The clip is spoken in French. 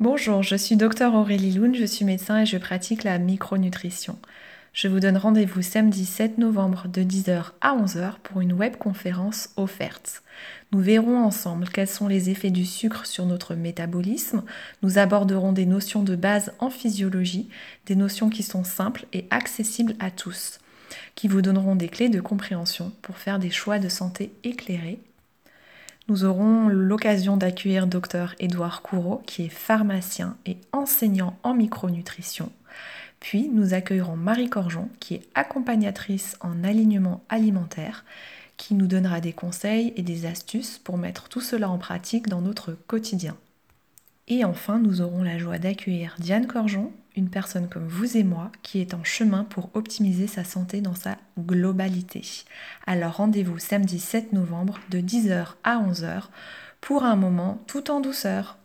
Bonjour, je suis docteur Aurélie Loun, je suis médecin et je pratique la micronutrition. Je vous donne rendez-vous samedi 7 novembre de 10h à 11h pour une webconférence offerte. Nous verrons ensemble quels sont les effets du sucre sur notre métabolisme. Nous aborderons des notions de base en physiologie, des notions qui sont simples et accessibles à tous, qui vous donneront des clés de compréhension pour faire des choix de santé éclairés nous aurons l'occasion d'accueillir Dr Édouard Courreau, qui est pharmacien et enseignant en micronutrition. Puis nous accueillerons Marie Corjon, qui est accompagnatrice en alignement alimentaire, qui nous donnera des conseils et des astuces pour mettre tout cela en pratique dans notre quotidien. Et enfin, nous aurons la joie d'accueillir Diane Corjon, une personne comme vous et moi qui est en chemin pour optimiser sa santé dans sa globalité. Alors rendez-vous samedi 7 novembre de 10h à 11h pour un moment tout en douceur.